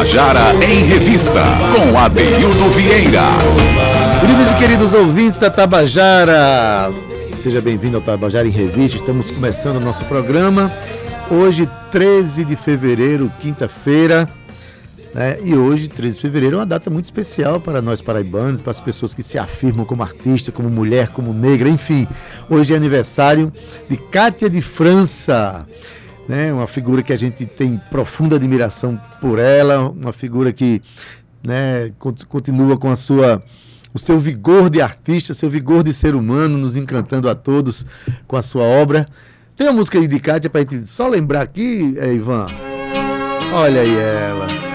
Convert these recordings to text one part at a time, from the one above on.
Tabajara em Revista, com Adeildo Vieira. Queridos e queridos ouvintes da Tabajara, seja bem-vindo ao Tabajara em Revista. Estamos começando o nosso programa. Hoje, 13 de fevereiro, quinta-feira. Né? E hoje, 13 de fevereiro, é uma data muito especial para nós paraibanos, para as pessoas que se afirmam como artista, como mulher, como negra, enfim. Hoje é aniversário de Cátia de França né? Uma figura que a gente tem profunda admiração por ela, uma figura que né, continua com a sua o seu vigor de artista, seu vigor de ser humano, nos encantando a todos com a sua obra. Tem uma música de Kátia para a gente só lembrar aqui, é, Ivan? Olha aí ela.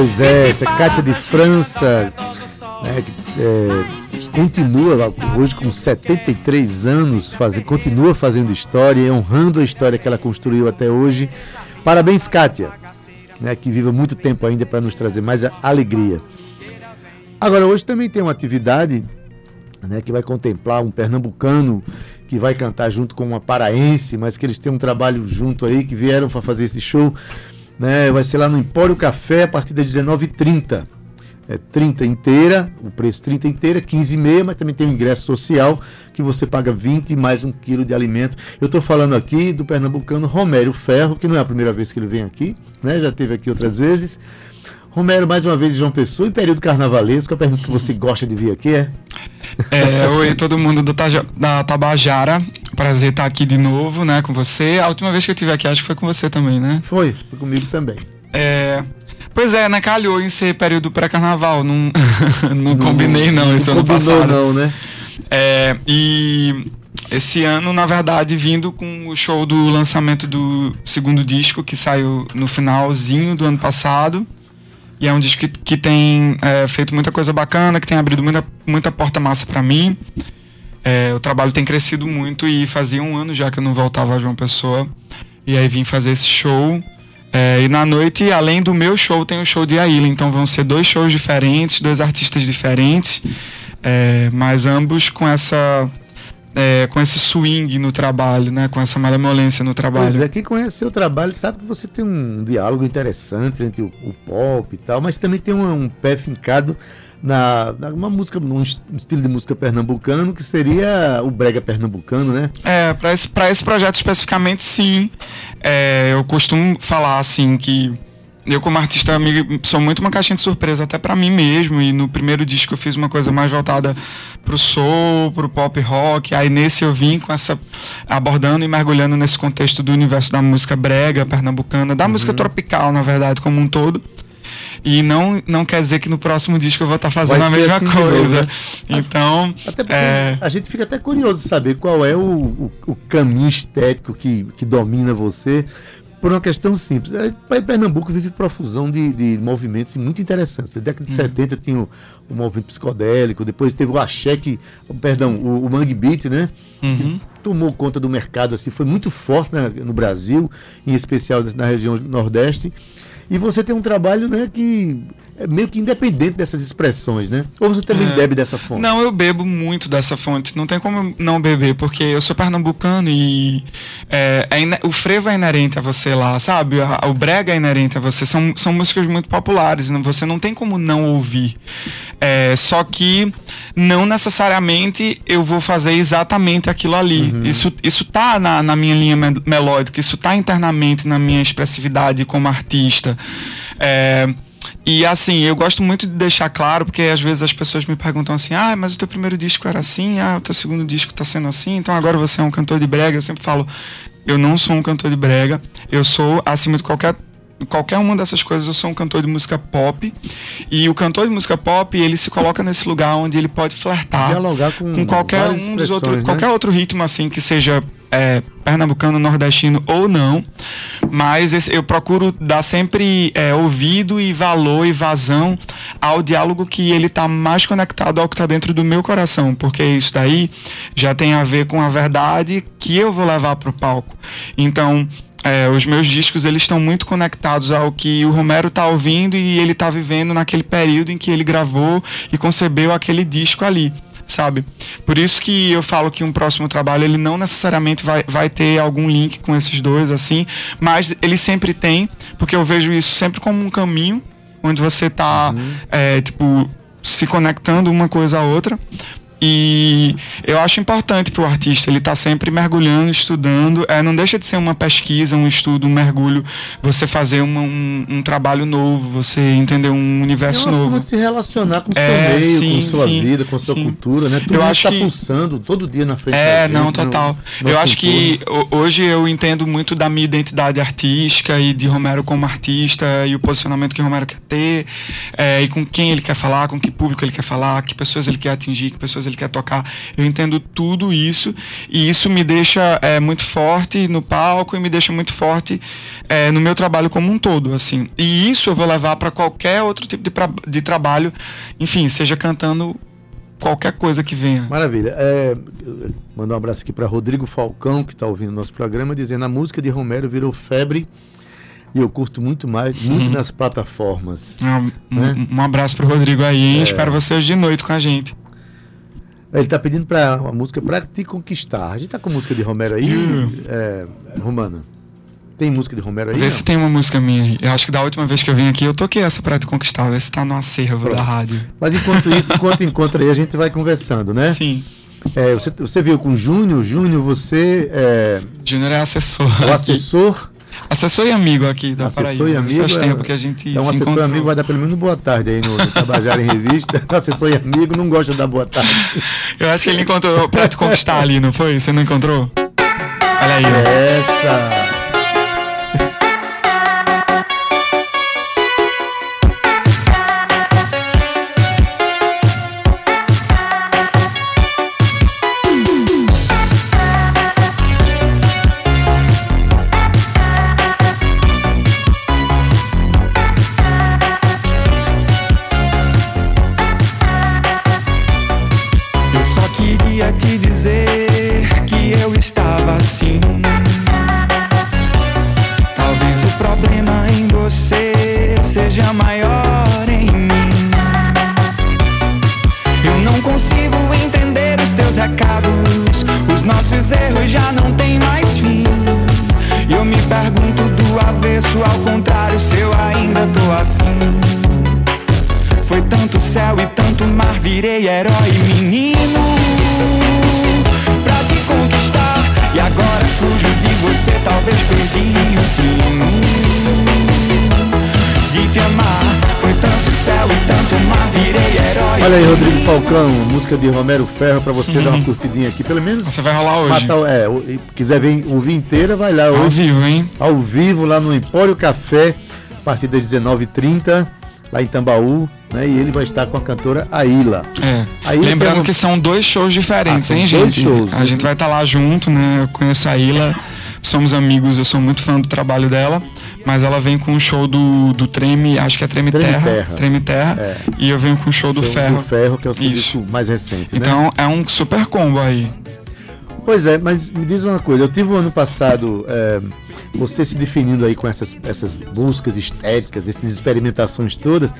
Pois é, essa Cátia de França, né, que, é, continua hoje com 73 anos, faz, continua fazendo história, honrando a história que ela construiu até hoje. Parabéns, Kátia, né, que viva muito tempo ainda para nos trazer mais alegria. Agora, hoje também tem uma atividade né, que vai contemplar um pernambucano que vai cantar junto com uma paraense, mas que eles têm um trabalho junto aí, que vieram para fazer esse show. Né? Vai ser lá no Empório Café a partir das 19h30. É 30 inteira, o preço 30 inteira, 15,5, mas também tem o ingresso social que você paga 20 mais um quilo de alimento. Eu estou falando aqui do pernambucano Romério Ferro, que não é a primeira vez que ele vem aqui, né? Já teve aqui outras vezes. Romero, mais uma vez, João Pessoa, em período carnavalesco, a pergunta que você gosta de vir aqui é? é oi, todo mundo do, da Tabajara. Prazer estar aqui de novo, né, com você. A última vez que eu estive aqui, acho que foi com você também, né? Foi, foi comigo também. É. Pois é, né? Calhou em ser período pré-carnaval. Não, não, combinei, não, esse não ano passado. Não, né? É, e esse ano, na verdade, vindo com o show do lançamento do segundo disco, que saiu no finalzinho do ano passado. E é um disco que, que tem é, feito muita coisa bacana, que tem abrido muita, muita porta massa para mim. É, o trabalho tem crescido muito e fazia um ano já que eu não voltava a João Pessoa. E aí vim fazer esse show. É, e na noite, além do meu show, tem o show de Aila. Então vão ser dois shows diferentes, dois artistas diferentes, é, mas ambos com essa é, com esse swing no trabalho, né? Com essa malemolência no trabalho. Pois é, quem conhece seu trabalho sabe que você tem um diálogo interessante entre o, o pop e tal, mas também tem um, um pé fincado na, na, uma música, num estilo de música pernambucano que seria o brega pernambucano, né? É, para esse, esse projeto especificamente, sim. É, eu costumo falar assim que eu como artista sou muito uma caixinha de surpresa até para mim mesmo e no primeiro disco eu fiz uma coisa mais voltada pro soul, pro pop rock, aí nesse eu vim com essa abordando e mergulhando nesse contexto do universo da música brega pernambucana, da uhum. música tropical, na verdade, como um todo. E não, não quer dizer que no próximo disco eu vou estar tá fazendo a mesma assim coisa. Né? Então. Até é... A gente fica até curioso de saber qual é o, o, o, caminho estético que, que domina você por uma questão simples. É, Pernambuco vive profusão de, de movimentos muito interessantes. Na década de uhum. 70 tinha o, o, movimento psicodélico, depois teve o axé, que, perdão, o, o mangue beat, né? Uhum. Que tomou conta do mercado, assim, foi muito forte na, no Brasil, em especial na região nordeste. E você tem um trabalho né, que é meio que independente dessas expressões, né? Ou você também é. bebe dessa fonte? Não, eu bebo muito dessa fonte. Não tem como não beber, porque eu sou pernambucano e é, é o frevo é inerente a você lá, sabe? O brega é inerente a você. São, são músicas muito populares, você não tem como não ouvir. É, só que não necessariamente eu vou fazer exatamente aquilo ali. Uhum. Isso, isso tá na, na minha linha melódica, isso tá internamente na minha expressividade como artista. É, e assim, eu gosto muito de deixar claro, porque às vezes as pessoas me perguntam assim: ah, mas o teu primeiro disco era assim, ah, o teu segundo disco está sendo assim, então agora você é um cantor de brega. Eu sempre falo: eu não sou um cantor de brega, eu sou, acima de qualquer qualquer uma dessas coisas, eu sou um cantor de música pop. E o cantor de música pop, ele se coloca nesse lugar onde ele pode flertar com, com qualquer um dos outros, né? qualquer outro ritmo assim que seja é, pernambucano, nordestino ou não, Mas esse, eu procuro dar sempre é, ouvido e valor e vazão ao diálogo que ele está mais conectado ao que está dentro do meu coração, porque isso daí já tem a ver com a verdade que eu vou levar para o palco. Então, é, os meus discos eles estão muito conectados ao que o Romero está ouvindo e ele está vivendo naquele período em que ele gravou e concebeu aquele disco ali sabe? Por isso que eu falo que um próximo trabalho ele não necessariamente vai, vai ter algum link com esses dois assim, mas ele sempre tem, porque eu vejo isso sempre como um caminho onde você está uhum. é, tipo se conectando uma coisa à outra e eu acho importante para o artista, ele estar tá sempre mergulhando, estudando. É, não deixa de ser uma pesquisa, um estudo, um mergulho, você fazer uma, um, um, trabalho novo, você entender um universo é novo. Se relacionar com o é, seu meio, sim, com sua sim, vida, com sua sim. cultura, né? Tudo eu acho está que... pulsando todo dia na frente É, gente, não, total. eu acho que hoje eu entendo muito da minha identidade artística e de Romero como artista e o posicionamento que Romero quer ter, é, e com quem ele quer falar, com que público ele quer falar, que pessoas ele quer atingir, que pessoas ele quer tocar. Eu entendo tudo isso e isso me deixa é, muito forte no palco e me deixa muito forte é, no meu trabalho como um todo, assim. E isso eu vou levar para qualquer outro tipo de, de trabalho, enfim, seja cantando qualquer coisa que venha. Maravilha. É, mandar um abraço aqui para Rodrigo Falcão, que está ouvindo nosso programa, dizendo a música de Romero virou febre e eu curto muito mais, muito uhum. nas plataformas. Um, né? um, abraço para Rodrigo aí? É. Espero você hoje de noite com a gente. Ele está pedindo para uma música para te conquistar. A gente tá com música de Romero aí, uh. é, Romana. Tem música de Romero aí? Vê não? se tem uma música minha. Eu acho que da última vez que eu vim aqui, eu toquei essa para te conquistar. Vê se tá no acervo Pronto. da rádio. Mas enquanto isso, enquanto encontra aí, a gente vai conversando, né? Sim. É, você, você veio com o Júnior. Júnior, você é. Júnior é assessor. O assessor. Assessor e amigo aqui da assessor Paraíba. e amigo. Faz é, tempo que a gente Então, assessor encontrou. e amigo vai dar pelo menos boa tarde aí no, no Tabajara em Revista. assessor e amigo não gosta de dar boa tarde. Eu acho que ele encontrou pra te conquistar ali, não foi? Você não encontrou? Olha aí. Essa. Olha aí, Rodrigo Falcão, música de Romero Ferro para você uhum. dar uma curtidinha aqui, pelo menos. Você vai rolar hoje. Matar, é, quiser ver, ouvir inteira, vai lá hoje. Ao vivo, hein? Ao vivo, lá no Empório Café, a partir das 19h30, lá em Tambaú, né? E ele vai estar com a cantora Aila. É. Aila Lembrando que são dois shows diferentes, ah, hein, dois gente? Shows, a né? gente vai estar tá lá junto, né? Eu conheço a Aila, somos amigos, eu sou muito fã do trabalho dela mas ela vem com o show do, do Treme, acho que é Treme, Treme Terra, Terra. Treme Terra, é. e eu venho com o show do show Ferro. Do Ferro, que é o serviço mais recente, né? Então né? é um super combo aí. Pois é, mas me diz uma coisa, eu tive o um ano passado é, você se definindo aí com essas, essas buscas estéticas, essas experimentações todas,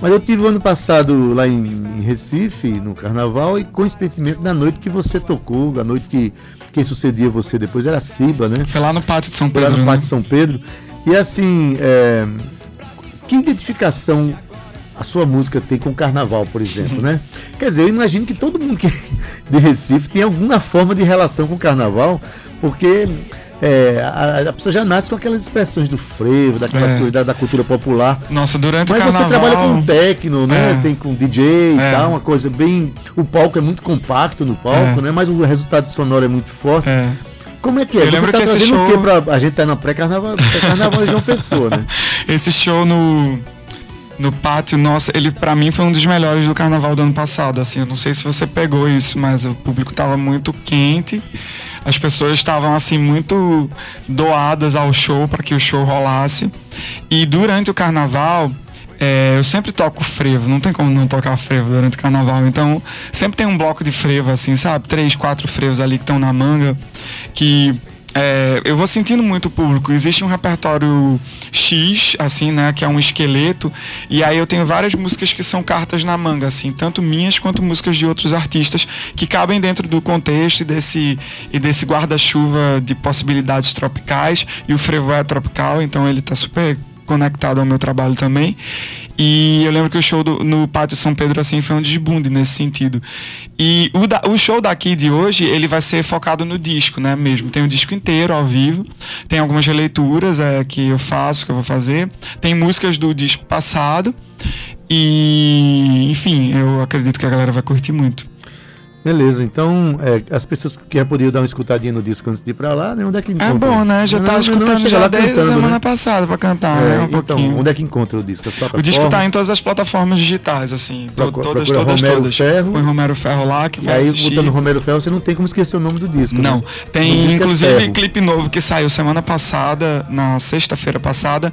mas eu tive o ano passado lá em, em Recife, no carnaval, e coincidentemente na noite que você tocou, a noite que quem sucedia você depois era a Ciba, né? Foi lá no Pátio de São Pedro. Foi lá no Pátio de São Pedro. E assim, é, que identificação a sua música tem com o carnaval, por exemplo, né? Quer dizer, eu imagino que todo mundo que de Recife tem alguma forma de relação com o carnaval, porque é, a, a, pessoa já nasce com aquelas expressões do frevo, daquelas é. coisas da, da, cultura popular. Nossa, durante Mas o carnaval... você trabalha com techno, né? É. Tem com DJ e é. tal, uma coisa bem... O palco é muito compacto no palco, é. né? Mas o resultado sonoro é muito forte. Como é que é? Eu lembro tá que esse show... o quê pra... A gente tá na pré-carnaval pré de João Pessoa, né? Esse show no... No pátio, nossa, ele para mim foi um dos melhores do carnaval do ano passado. Assim, eu não sei se você pegou isso, mas o público tava muito quente. as pessoas estavam assim muito doadas ao show para que o show rolasse. E durante o carnaval, é, eu sempre toco frevo, não tem como não tocar frevo durante o carnaval. Então, sempre tem um bloco de frevo, assim, sabe? Três, quatro frevos ali que estão na manga, que é, eu vou sentindo muito o público. Existe um repertório X, assim, né? Que é um esqueleto. E aí eu tenho várias músicas que são cartas na manga, assim, tanto minhas quanto músicas de outros artistas que cabem dentro do contexto e desse, e desse guarda-chuva de possibilidades tropicais. E o frevo é tropical, então ele tá super conectado ao meu trabalho também. E eu lembro que o show do, no Pátio São Pedro assim foi um desbunde nesse sentido. E o, da, o show daqui de hoje, ele vai ser focado no disco, né, mesmo. Tem o disco inteiro ao vivo, tem algumas releituras é, que eu faço, que eu vou fazer. Tem músicas do disco passado. E, enfim, eu acredito que a galera vai curtir muito. Beleza, então é, as pessoas que já podiam dar uma escutadinha no disco antes de ir pra lá, né? Onde é que encontra? É bom, né? Já não, tá escutando não, já desde cantando, semana né? passada pra cantar, é, né? Um então, pouquinho. onde é que encontra o disco? o disco tá em todas as plataformas digitais, assim. Procura, todas, todas, Romero todas. Ferro. Põe Romero Ferro lá que vai e aí, assistir. botando Romero Ferro, você não tem como esquecer o nome do disco. Não. Né? Tem, é inclusive, é clipe novo que saiu semana passada, na sexta-feira passada.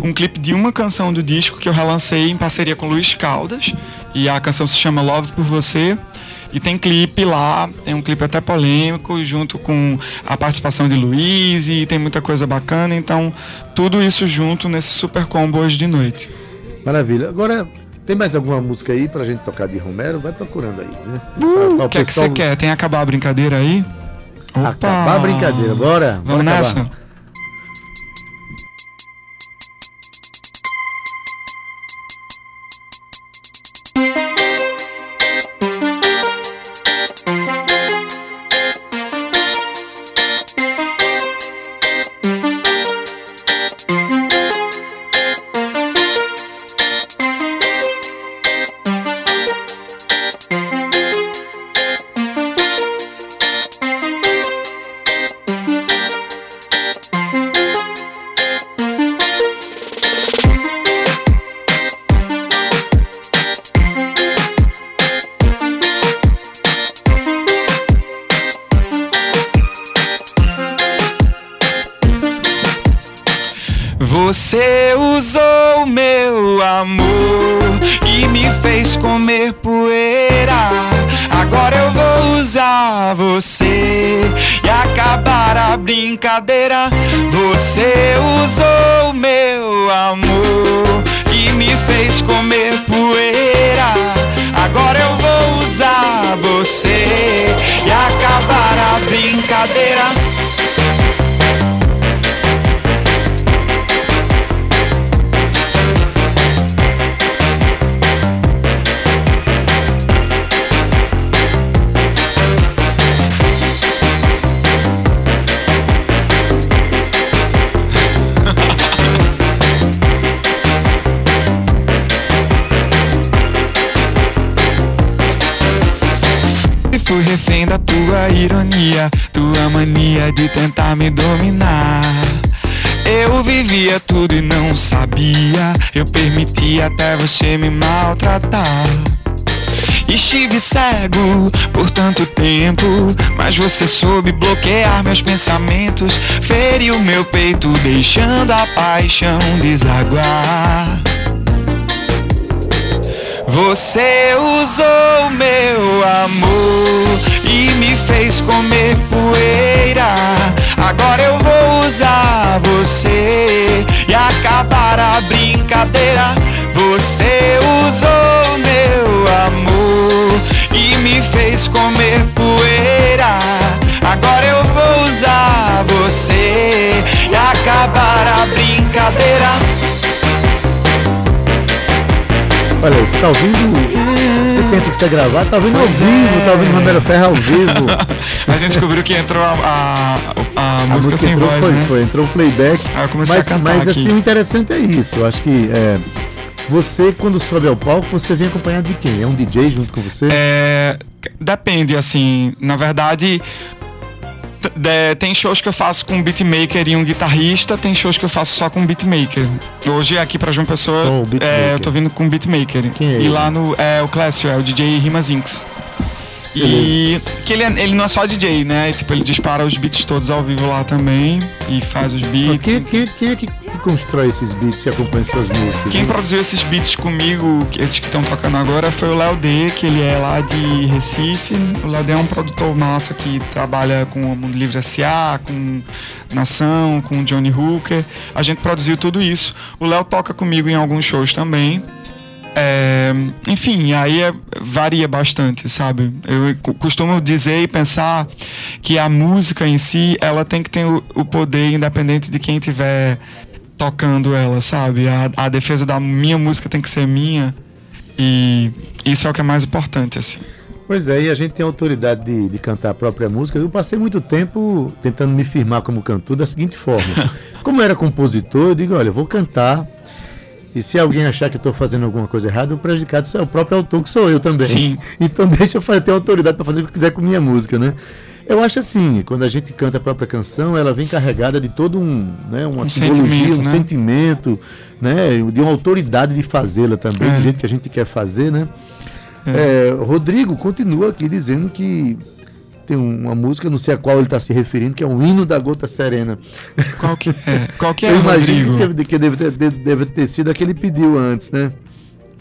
Um clipe de uma canção do disco que eu relancei em parceria com Luiz Caldas. E a canção se chama Love por Você. E tem clipe lá, tem um clipe até polêmico, junto com a participação de Luiz, e tem muita coisa bacana. Então, tudo isso junto nesse super combo hoje de noite. Maravilha. Agora, tem mais alguma música aí pra gente tocar de Romero? Vai procurando aí, né? Uh, o que é que você quer? Tem acabar a brincadeira aí? Opa! Acabar a brincadeira, bora! Vamos bora nessa? Você fez comer ironia, tua mania de tentar me dominar. Eu vivia tudo e não sabia, eu permitia até você me maltratar. Estive cego por tanto tempo, mas você soube bloquear meus pensamentos, feriu meu peito, deixando a paixão desaguar. Você usou meu amor e me fez comer poeira. Agora eu vou usar você e acabar a brincadeira. Você usou meu amor e me fez comer poeira. Agora eu vou usar você e acabar a brincadeira. Olha, você tá ouvindo. Pensa que você é gravado, tá ouvindo pois ao vivo, é. tá ouvindo Romero Ferro ao vivo. a gente descobriu que entrou a, a, a, a música, música, sem entrou, voz. Foi, né? foi, entrou o playback. Comecei mas, a cantar mas assim, o interessante é isso. Eu acho que é, você, quando sobe ao palco, você vem acompanhado de quem? É um DJ junto com você? É, depende, assim. Na verdade, de, tem shows que eu faço com um beatmaker e um guitarrista, tem shows que eu faço só com beatmaker. Hoje aqui pra João Pessoa, é, eu tô vindo com beatmaker. Quem é e lá no é o Clécio, é o DJ Rimas Inks. E que ele, é, ele não é só DJ, né? Tipo, ele dispara os beats todos ao vivo lá também e faz os beats. Quem, quem, quem é que, que, constrói esses beats e acompanha suas músicas? Quem produziu esses beats comigo, esses que estão tocando agora, foi o Léo D, que ele é lá de Recife. O Léo D é um produtor massa que trabalha com o Mundo Livre S.A., com Nação, com Johnny Hooker. A gente produziu tudo isso. O Léo toca comigo em alguns shows também. É, enfim, aí é, varia bastante, sabe? Eu costumo dizer e pensar que a música em si, ela tem que ter o, o poder independente de quem estiver tocando ela, sabe? A, a, defesa da minha música tem que ser minha e isso é o que é mais importante, assim. Pois é, e a gente tem autoridade de, de cantar a própria música. Eu passei muito tempo tentando me firmar como cantor da seguinte forma. Como eu era compositor, eu digo, olha, eu vou cantar e se alguém achar que eu estou fazendo alguma coisa errada, o prejudicado é o próprio autor, que sou eu também. Sim. Então deixa eu ter autoridade para fazer o que quiser com minha música, né? Eu acho assim, quando a gente canta a própria canção, ela vem carregada de todo um, né, uma um simbologia, um né? sentimento, né, de uma autoridade de fazê-la também, é. do jeito que a gente quer fazer, né? É. É, Rodrigo continua aqui dizendo que tem uma música, não sei a qual ele está se referindo, que é um hino da gota serena. Qual que é? Qual que é, Eu imagino que, deve, que deve, ter, deve ter sido a que ele pediu antes, né?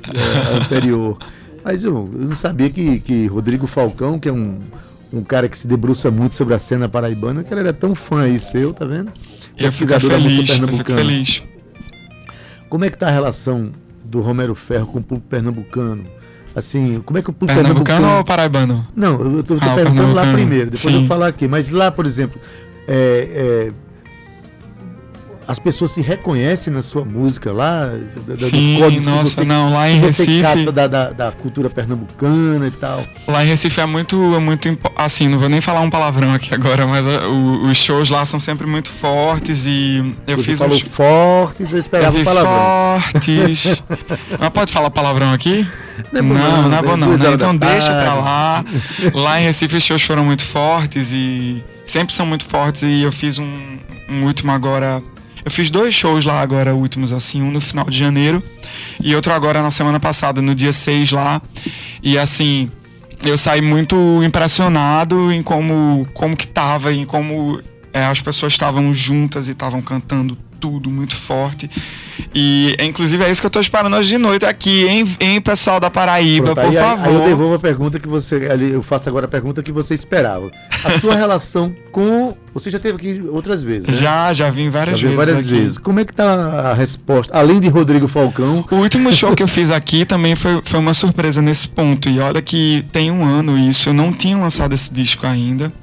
É, anterior. Mas eu, eu, não sabia que, que Rodrigo Falcão, que é um, um cara que se debruça muito sobre a cena paraibana, que ele era tão fã aí seu, tá vendo? Eu fico feliz, eu fico feliz. Como é que tá a relação do Romero Ferro com o público pernambucano? Assim, como é que o público pernambucano, pernambucano ou paraibano? Não, eu estou ah, perguntando lá primeiro, depois Sim. eu vou falar aqui. Mas lá, por exemplo, é, é, as pessoas se reconhecem na sua música lá, Sim, dos códigos nossa, você, não, lá em Recife da, da, da, cultura pernambucana e tal. Lá em Recife é muito, é muito assim, não vou nem falar um palavrão aqui agora, mas uh, os shows lá são sempre muito fortes e eu você fiz falou fortes, eu esperava eu um palavrão. Fortes. mas pode falar palavrão aqui? Não, é bom, não, não, é bom não. Né? Então deixa pra lá. Lá em Recife os shows foram muito fortes e sempre são muito fortes e eu fiz um, um último agora eu fiz dois shows lá agora, últimos assim, um no final de janeiro e outro agora na semana passada, no dia 6 lá. E assim, eu saí muito impressionado em como, como que tava, em como é, as pessoas estavam juntas e estavam cantando tudo muito forte. E inclusive é isso que eu estou esperando hoje de noite aqui, hein, hein pessoal da Paraíba, Pronto, por aí, favor. Aí eu devolvo a pergunta que você. Eu faço agora a pergunta que você esperava. A sua relação com. Você já teve aqui outras vezes. Né? Já, já vim várias já vezes. várias aqui. vezes. Como é que tá a resposta? Além de Rodrigo Falcão. O último show que eu fiz aqui também foi, foi uma surpresa nesse ponto. E olha que tem um ano isso, eu não tinha lançado esse disco ainda.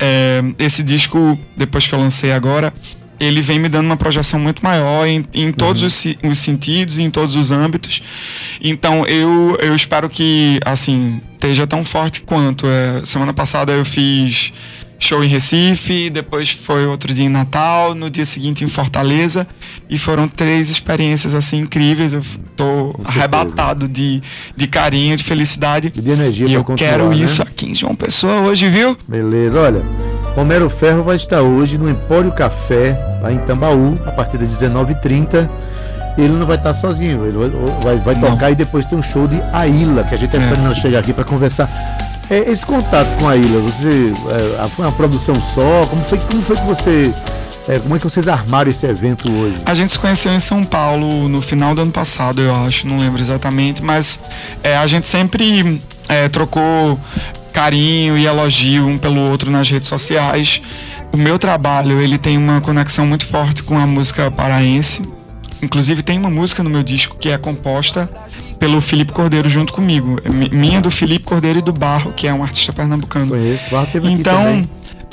É, esse disco, depois que eu lancei agora, ele vem me dando uma projeção muito maior em, em todos uhum. os, os, sentidos, em todos os âmbitos. Então eu, eu espero que assim esteja tão forte quanto. É, semana passada eu fiz show em Recife, depois foi outro dia em Natal, no dia seguinte em Fortaleza e foram três experiências assim incríveis. Eu tô arrebatado de, de carinho, de felicidade. E de energia E eu quero né? isso aqui em João Pessoa hoje, viu? Beleza, olha. Romero Ferro vai estar hoje no Empório Café, lá em Tambaú, a partir das 19h30. Ele não vai estar sozinho, ele vai, vai, vai tocar e depois tem um show de Aila, que a gente está é. esperando chegar aqui para conversar. É, esse contato com a Aila, você é, foi uma produção só? Como foi, como foi que você é, como é que vocês armaram esse evento hoje? A gente se conheceu em São Paulo no final do ano passado, eu acho, não lembro exatamente, mas é, a gente sempre é, trocou carinho e elogio um pelo outro nas redes sociais. O meu trabalho, ele tem uma conexão muito forte com a música paraense. Inclusive tem uma música no meu disco que é composta pelo Felipe Cordeiro junto comigo. Minha do Felipe Cordeiro e do Barro, que é um artista pernambucano. Conheço, Barro teve então,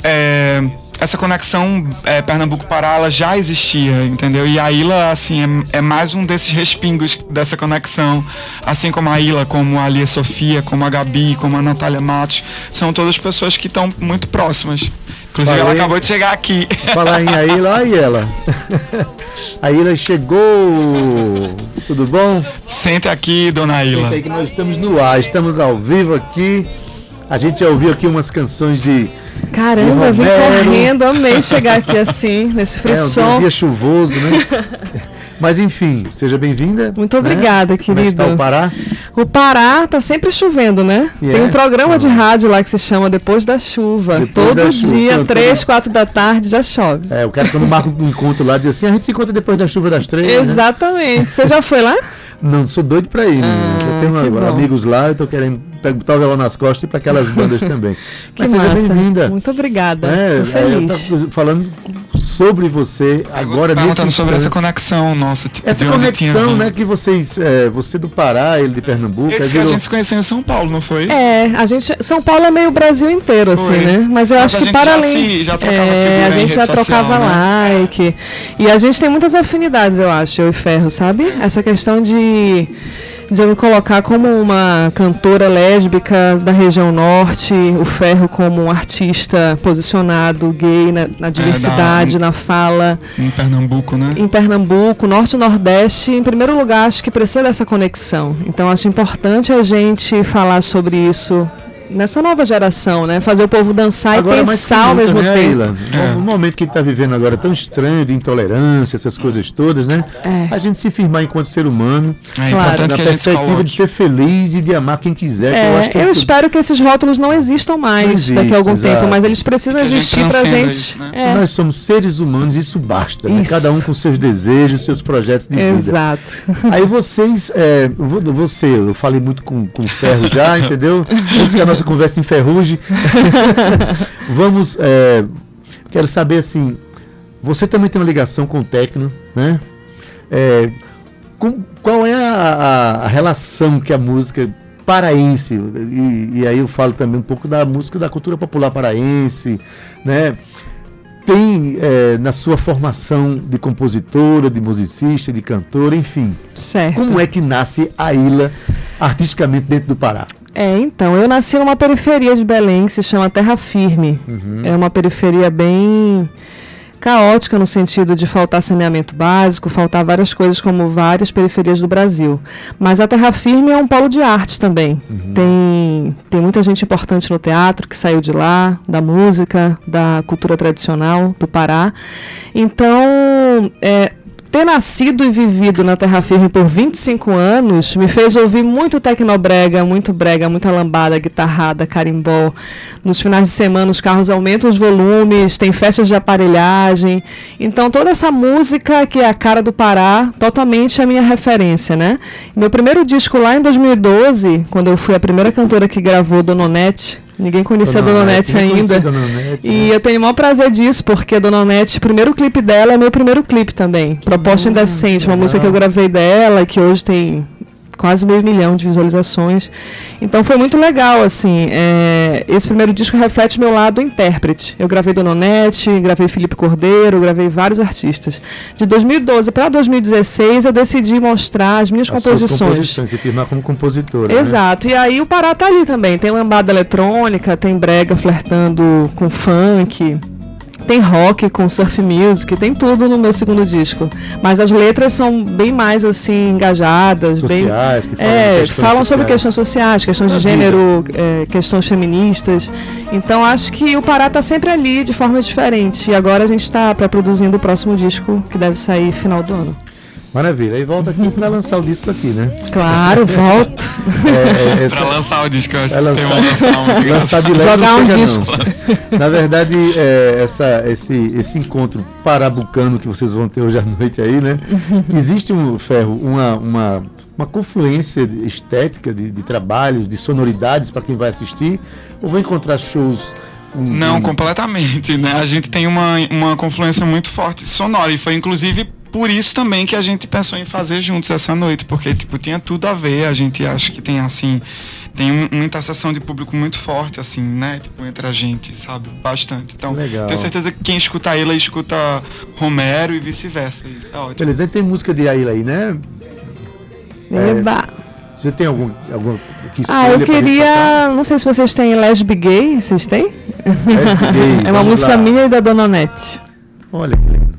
é, essa conexão é, Pernambuco-Pará ela já existia, entendeu? E a Ilha, assim, é, é, mais um desses respingos dessa conexão. Assim como a Ilha, como a Lia Sofia, como a Gabi, como a Natália Matos, são todas pessoas que estão muito próximas. Inclusive, Falei, ela acabou de chegar aqui. Falar em Aila, aí ela. A Ilha chegou. Tudo bom? Sente aqui, dona Ilha. Sente aí que nós estamos no ar, estamos ao vivo aqui. A gente já ouviu aqui umas canções de. Caramba, de vim correndo, amei chegar aqui assim, nesse frisson. É, um dia chuvoso, né? Mas enfim, seja bem-vinda. Muito obrigada, né? querido. Como é está o Pará? O Pará tá sempre chovendo, né? Yeah. Tem um programa de rádio lá que se chama Depois da Chuva. Depois Todo da dia, chuva, três, quatro da tarde, já chove. É, o cara quando marca um encontro lá diz assim, a gente se encontra depois da chuva das três. Né? Exatamente. Né? Você já foi lá? Não, sou doido para ir. Ah, eu tenho amigos lá, eu tô querendo botar o violão nas costas e para aquelas bandas também. que Mas seja bem-vinda. Muito obrigada. É, Tô feliz. É, eu falando sobre você agora perguntando sobre essa conexão nossa tipo, essa conexão né que vocês é, você do Pará ele de Pernambuco é virou... a gente se conheceu em São Paulo não foi é a gente São Paulo é meio Brasil inteiro assim, foi. assim né mas eu mas acho que para além se, já trocava é, a gente já social, trocava né? like e a gente tem muitas afinidades eu acho eu e Ferro sabe essa questão de de eu me colocar como uma cantora lésbica da região norte, o Ferro como um artista posicionado gay na, na diversidade, é, da, na fala. Em Pernambuco, né? Em Pernambuco, norte e nordeste, em primeiro lugar, acho que precisa dessa conexão. Então, acho importante a gente falar sobre isso nessa nova geração, né? Fazer o povo dançar agora, e pensar ao mesmo né, tempo. Ayla? É. O momento que está vivendo agora é tão estranho de intolerância, essas coisas todas, né? É. A gente se firmar enquanto ser humano, é claro. na perspectiva de ser feliz e de amar quem quiser. É, que eu, eu espero que esses rótulos não existam mais não existe, daqui a algum exato. tempo, mas eles precisam existir para a gente. Isso, né? É. Nós somos seres humanos, isso basta. Né? Isso. Né? Cada um com seus desejos, seus projetos de vida. Exato. Aí vocês, é, você, eu falei muito com, com o Ferro já, entendeu? Antes que a nossa conversa em ferrugem. Vamos. É, quero saber assim. Você também tem uma ligação com o Tecno, né? É, com, qual é a, a, a, relação que a música paraense, e, e, aí eu falo também um pouco da música da cultura popular paraense, né? Tem é, na sua formação de compositora, de musicista, de cantora, enfim. Certo. Como é que nasce a Ilha artisticamente dentro do Pará? É, então, eu nasci numa periferia de Belém que se chama Terra Firme. Uhum. É uma periferia bem caótica no sentido de faltar saneamento básico, faltar várias coisas como várias periferias do Brasil. Mas a Terra Firme é um polo de arte também. Uhum. Tem, tem muita gente importante no teatro que saiu de lá, da música, da cultura tradicional do Pará. Então, é, ter nascido e vivido na terra firme por 25 anos me fez ouvir muito tecnobrega, muito brega, muita lambada, guitarrada, carimbó. Nos finais de semana os carros aumentam os volumes, tem festas de aparelhagem. Então toda essa música que é a cara do Pará, totalmente a minha referência, né? Meu primeiro disco lá em 2012, quando eu fui a primeira cantora que gravou Dononete, Ninguém conhecia Dona a Dona Nete ainda. Dona Nete, e né? eu tenho o maior prazer disso, porque a Dona Nete, o primeiro clipe dela é meu primeiro clipe também. Que Proposta bom, Indecente, uma música que eu gravei dela, que hoje tem quase meio milhão de visualizações. Então foi muito legal, assim. É, esse primeiro disco reflete meu lado intérprete. Eu gravei Dononete, gravei Felipe Cordeiro, gravei vários artistas. De 2012 para 2016 eu decidi mostrar as minhas as composições. composições. Se firmar como compositora. Né? Exato. Né? E aí o Pará tá ali também. Tem lambada eletrônica, tem brega flertando com funk. Tem rock com surf music, tem tudo no meu segundo disco. Mas as letras são bem mais assim engajadas, sociais, bem, que falam, é, falam sobre questões sociais, questões de gênero, é, questões feministas. Então acho que o Pará está sempre ali de forma diferente. E agora a gente está produzindo o próximo disco que deve sair final do ano. Maravilha. Aí volta aqui para lançar o disco aqui, né? Claro, volto. É, é, para lançar o disco, eu acho é lançar, que lançar de leve Jogar um disco. Não. Na verdade, é, essa, esse, esse encontro parabucano que vocês vão ter hoje à noite aí, né? Existe um ferro, uma, uma, uma confluência estética de, de trabalhos, de sonoridades para quem vai assistir, ou vai encontrar shows não, completamente, né? A gente tem uma, uma confluência muito forte sonora e foi inclusive por isso também que a gente pensou em fazer juntos essa noite, porque tipo tinha tudo a ver. A gente acha que tem assim tem um, uma interseção de público muito forte assim, né? Tipo entre a gente, sabe? Bastante. Então Legal. tenho certeza que quem escuta a Ilha escuta Romero e vice-versa. Isso é ótimo. Beleza, tem música de Aila aí, né? Eba. É, você tem algum, algum que Ah, eu queria. Não sei se vocês têm Lesb Gay. Vocês têm? Lesb Gay. é uma música lá. minha e da Dona Nete. Olha que lindo.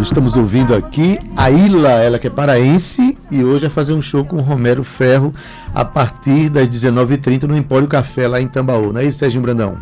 Estamos ouvindo aqui a Ila, ela que é paraense e hoje vai fazer um show com o Romero Ferro a partir das 19h30 no Empório Café lá em Tambaú, não é isso, Sérgio Brandão?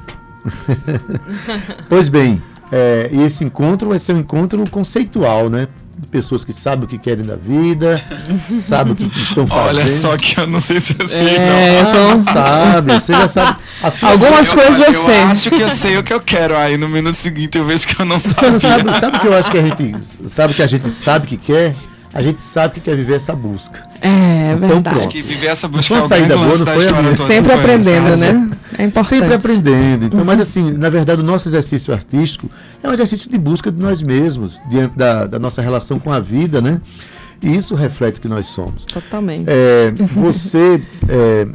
pois bem, é, e esse encontro vai ser um encontro conceitual, né? Pessoas que sabem o que querem da vida, sabem o que estão fazendo. Olha só que eu não sei se eu sei, é, não. Então, sabe, você já sabe. Algumas eu, coisas eu, eu sei. Eu acho que eu sei o que eu quero, aí no minuto seguinte eu vejo que eu não sabia. sabe, sabe o que eu acho que a gente sabe que a gente sabe que quer? A gente sabe que quer viver essa busca. É, então, verdade. Pronto. que viver essa busca é uma saída boa, não foi a Sempre aprendendo, né? É importante. Sempre aprendendo. Então, uhum. Mas assim, na verdade, o nosso exercício artístico é um exercício de busca de nós mesmos, diante da, da nossa relação com a vida, né? E isso reflete o que nós somos. Totalmente. É, você é,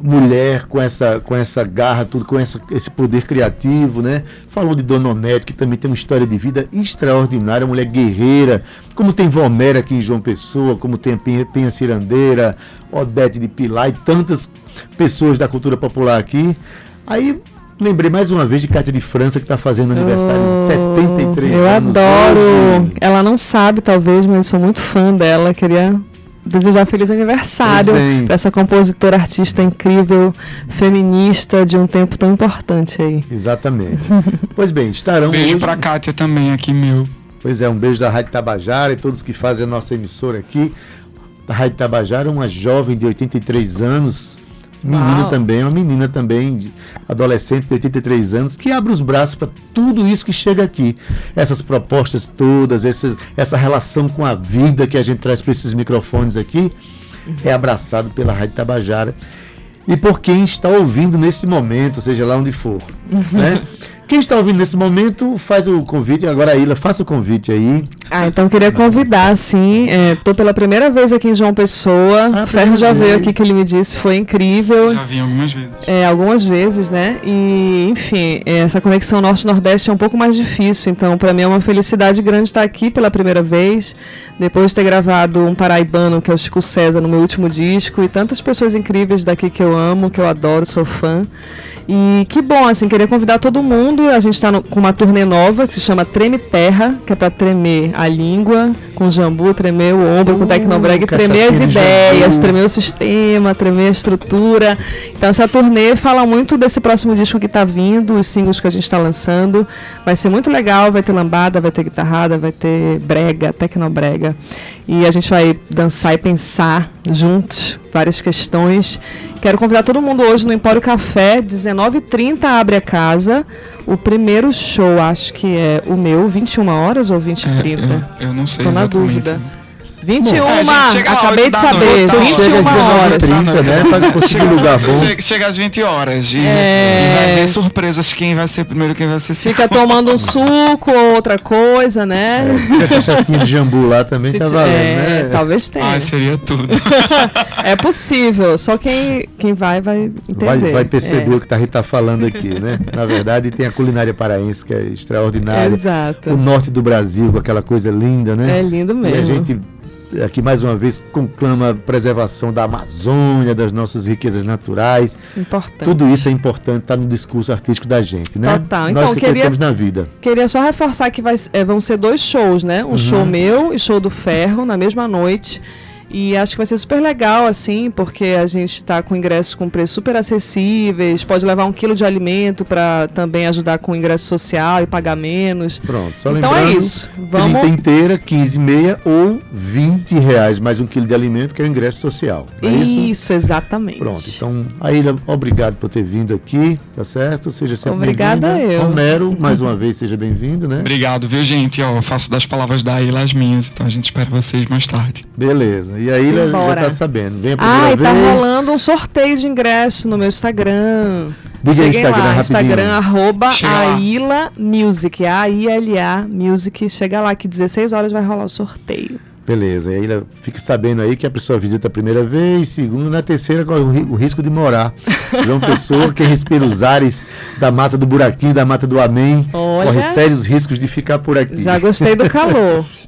mulher com essa, com essa garra, tudo, com essa, esse poder criativo, né? Falou de Dona Onete, que também tem uma história de vida extraordinária, mulher guerreira, como tem Vomera aqui em João Pessoa, como tem Penha, Penha Cirandeira, Odete de Pilar e tantas pessoas da cultura popular aqui. Aí Lembrei mais uma vez de Cátia de França, que está fazendo aniversário oh, de 73 eu anos. Eu adoro! Hoje. Ela não sabe, talvez, mas sou muito fã dela. Queria desejar feliz aniversário para essa compositora, artista incrível, feminista de um tempo tão importante aí. Exatamente. pois bem, estarão. Beijo hoje... para Kátia também aqui, meu. Pois é, um beijo da Rádio Tabajara e todos que fazem a nossa emissora aqui. A Rádio Tabajara, uma jovem de 83 anos, Menina Uau. também, uma menina também, adolescente de 83 anos, que abre os braços para tudo isso que chega aqui. Essas propostas todas, essas, essa relação com a vida que a gente traz para esses microfones aqui, é abraçado pela Rádio Tabajara e por quem está ouvindo nesse momento, seja lá onde for. né? Quem está ouvindo nesse momento, faz o convite. Agora, Ilha, faça o convite aí. Ah, então queria convidar, sim. Estou é, pela primeira vez aqui em João Pessoa. Ah, Ferro já vez. veio aqui que ele me disse, foi incrível. Já vim algumas vezes. É, algumas vezes, né? E, enfim, essa conexão norte-nordeste é um pouco mais difícil. Então, para mim é uma felicidade grande estar aqui pela primeira vez. Depois de ter gravado um paraibano, que é o Chico César, no meu último disco. E tantas pessoas incríveis daqui que eu amo, que eu adoro, sou fã. E que bom, assim, queria convidar todo mundo. A gente está com uma turnê nova que se chama Treme Terra, que é para tremer a língua com jambu, tremer o ombro uh, com tecnobrega, tremer as ideias, jambu. tremer o sistema, tremer a estrutura. Então essa turnê fala muito desse próximo disco que está vindo, os singles que a gente está lançando. Vai ser muito legal, vai ter lambada, vai ter guitarrada, vai ter brega, tecnobrega. E a gente vai dançar e pensar juntos várias questões. Quero convidar todo mundo hoje no Empório Café, 19h30 abre a casa. O primeiro show, acho que é o meu, 21 horas ou 20 h 30? É, eu, eu, não sei Tô na dúvida. 21, É, a gente chega acabei de saber. noite, tá? 21 Chega às horas. 19h30, né? Pra conseguir um lugar bom. Chega, chega às 20 horas. E, É. e vai ver surpresas quem vai ser primeiro, quem vai ser segundo. Fica tomando um suco ou outra coisa, né? Se tiver cachaçinha de jambu lá também Se tá valendo, é, né? Talvez tenha. Ai, seria tudo. É possível, só quem, quem vai vai entender. Vai, vai perceber É. o que a Rita tá falando aqui, né? Na verdade, tem a culinária paraense, que é extraordinária. Exato. O norte do Brasil, com aquela coisa linda, né? É lindo E a mesmo. gente aqui mais uma vez conclama a preservação da Amazônia, das nossas riquezas naturais. Importante. Tudo isso é importante, está no discurso artístico da gente, né? Total. Nós Então, que queria- acreditamos na vida. Queria só reforçar que vai, é, vão ser dois shows, né? Um show meu e show do Ferro na mesma noite. E acho que vai ser super legal, assim, porque a gente está com ingressos com preços super acessíveis, pode levar um quilo de alimento para também ajudar com o ingresso social e pagar menos. Pronto, só Então lembrando, é isso. Vamos. 30 inteira, 15 e meia ou 20 reais mais um quilo de alimento, que é o ingresso social. É isso? Isso, exatamente. Pronto, então, Aila, obrigado por ter vindo aqui, tá certo? Seja sempre Obrigada bem-vinda. eu. Romero, mais uma vez, seja bem-vindo, né? Obrigado, viu, gente? Ó, eu faço das palavras da Ilha as minhas, então a gente espera vocês mais tarde. Beleza. E a Ilha já tá sabendo. Vem a primeira Ah, e tá vez. rolando um sorteio de ingresso no meu Instagram. Diga aí o Cheguem Instagram, lá, rapidinho. Instagram, arroba. Aila Music, A-I-L-A Music. Chega lá que 16 horas vai rolar o sorteio. Beleza. E a Ilha fique sabendo aí que a pessoa visita a primeira vez, segunda, na terceira corre o, ri- o risco de morar. João Pessoa, quem respira os ares da mata do buraquinho, da mata do Amém, Olha. corre sérios riscos de ficar por aqui. Já gostei do calor.